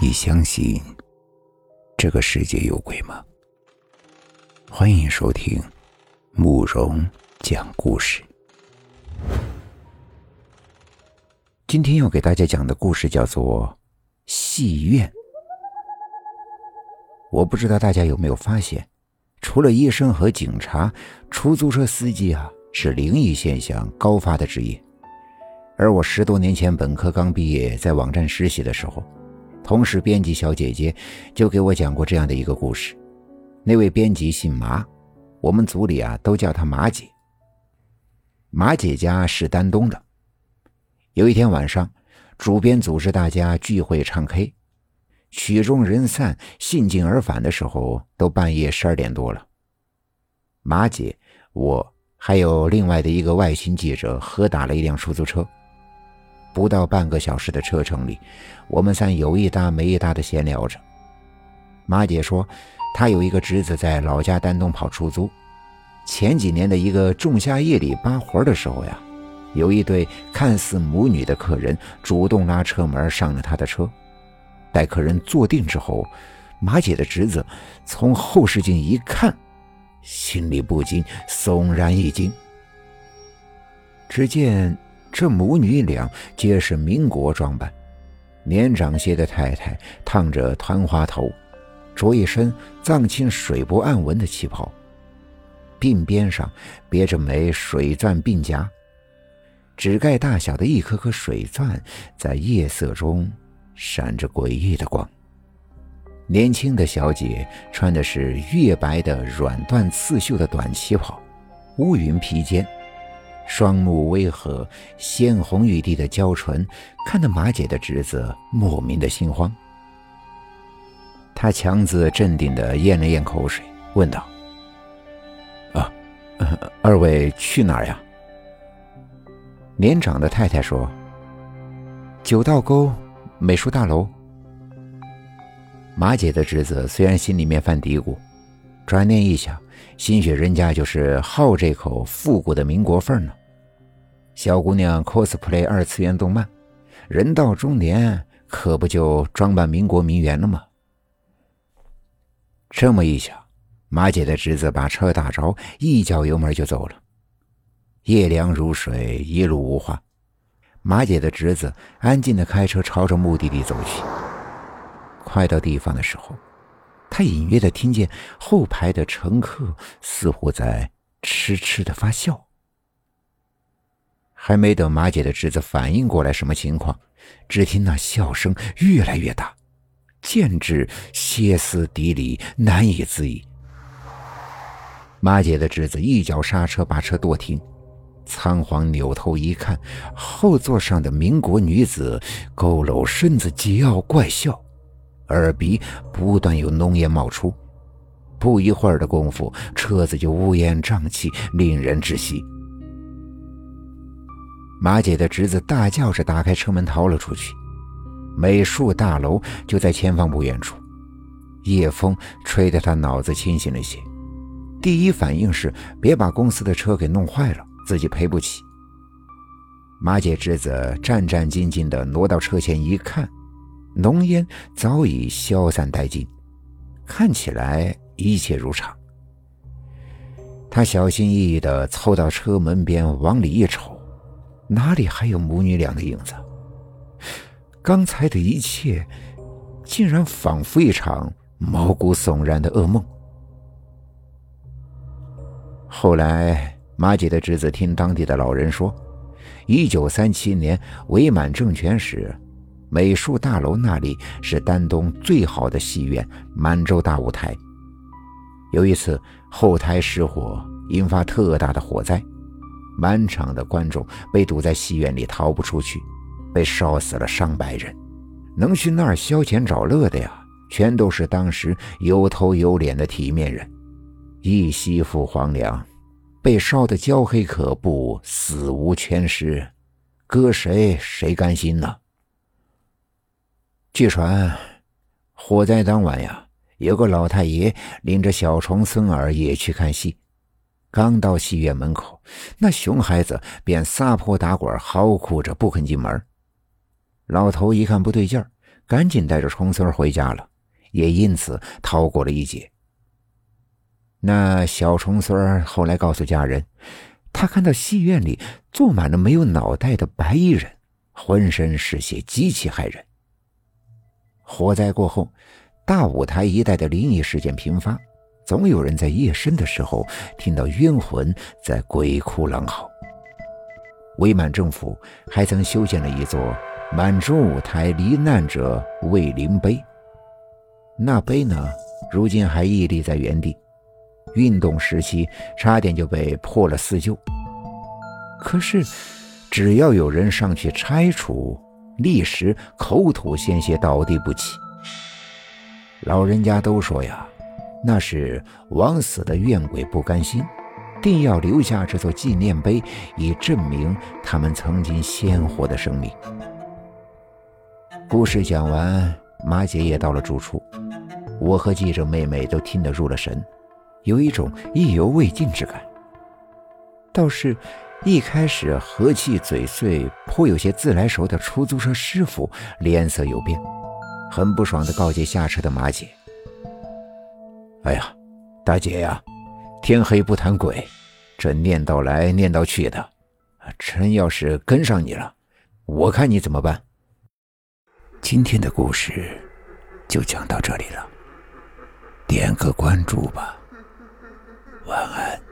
你相信这个世界有鬼吗？欢迎收听慕容讲故事。今天要给大家讲的故事叫做《戏院》。我不知道大家有没有发现，除了医生和警察，出租车司机啊是灵异现象高发的职业。而我十多年前本科刚毕业，在网站实习的时候。同事编辑小姐姐就给我讲过这样的一个故事。那位编辑姓马，我们组里啊都叫她马姐。马姐家是丹东的。有一天晚上，主编组织大家聚会唱 K，曲终人散、兴尽而返的时候，都半夜十二点多了。马姐、我还有另外的一个外勤记者合打了一辆出租车。不到半个小时的车程里，我们三有一搭没一搭的闲聊着。马姐说，她有一个侄子在老家丹东跑出租。前几年的一个仲夏夜里扒活的时候呀，有一对看似母女的客人主动拉车门上了他的车。待客人坐定之后，马姐的侄子从后视镜一看，心里不禁悚然一惊。只见。这母女俩皆是民国装扮，年长些的太太烫着团花头，着一身藏青水波暗纹的旗袍，鬓边上别着枚水钻鬓夹，指盖大小的一颗颗水钻在夜色中闪着诡异的光。年轻的小姐穿的是月白的软缎刺绣的短旗袍，乌云披肩。双目微合，鲜红欲滴的娇唇，看得马姐的侄子莫名的心慌。他强自镇定的咽了咽口水，问道：“啊，二位去哪儿呀？”年长的太太说：“九道沟美术大楼。”马姐的侄子虽然心里面犯嘀咕，转念一想，兴许人家就是好这口复古的民国范呢。小姑娘 cosplay 二次元动漫，人到中年可不就装扮民国名媛了吗？这么一想，马姐的侄子把车打着，一脚油门就走了。夜凉如水，一路无话。马姐的侄子安静的开车朝着目的地走去。快到地方的时候，他隐约的听见后排的乘客似乎在痴痴的发笑。还没等马姐的侄子反应过来什么情况，只听那笑声越来越大，简直歇斯底里，难以自已。马姐的侄子一脚刹车，把车跺停，仓皇扭头一看，后座上的民国女子佝偻身子，桀骜怪笑，耳鼻不断有浓烟冒出。不一会儿的功夫，车子就乌烟瘴气，令人窒息。马姐的侄子大叫着打开车门逃了出去。美术大楼就在前方不远处，夜风吹得他脑子清醒了些。第一反应是别把公司的车给弄坏了，自己赔不起。马姐侄子战战兢兢地挪到车前一看，浓烟早已消散殆尽，看起来一切如常。他小心翼翼地凑到车门边，往里一瞅。哪里还有母女俩的影子？刚才的一切，竟然仿佛一场毛骨悚然的噩梦。后来，马姐的侄子听当地的老人说，一九三七年伪满政权时，美术大楼那里是丹东最好的戏院——满洲大舞台。有一次，后台失火，引发特大的火灾。满场的观众被堵在戏院里，逃不出去，被烧死了上百人。能去那儿消遣找乐的呀，全都是当时有头有脸的体面人。一夕赴黄粱，被烧得焦黑可怖，死无全尸，搁谁谁甘心呢？据传，火灾当晚呀，有个老太爷领着小重孙儿也去看戏。刚到戏院门口，那熊孩子便撒泼打滚，嚎哭着不肯进门。老头一看不对劲儿，赶紧带着重孙回家了，也因此逃过了一劫。那小重孙后来告诉家人，他看到戏院里坐满了没有脑袋的白衣人，浑身是血，极其骇人。火灾过后，大舞台一带的灵异事件频发，总有人在夜深的时候听到冤魂在鬼哭狼嚎。伪满政府还曾修建了一座满洲舞台罹难者慰灵碑，那碑呢，如今还屹立在原地。运动时期差点就被破了四旧，可是只要有人上去拆除，立时口吐鲜血，倒地不起。老人家都说呀，那是枉死的怨鬼不甘心，定要留下这座纪念碑，以证明他们曾经鲜活的生命。故事讲完，马姐也到了住处，我和记者妹妹都听得入了神。有一种意犹未尽之感。倒是，一开始和气嘴碎、颇有些自来熟的出租车师傅脸色有变，很不爽地告诫下车的马姐：“哎呀，大姐呀，天黑不谈鬼，这念叨来念叨去的，真要是跟上你了，我看你怎么办。”今天的故事就讲到这里了，点个关注吧。晚安。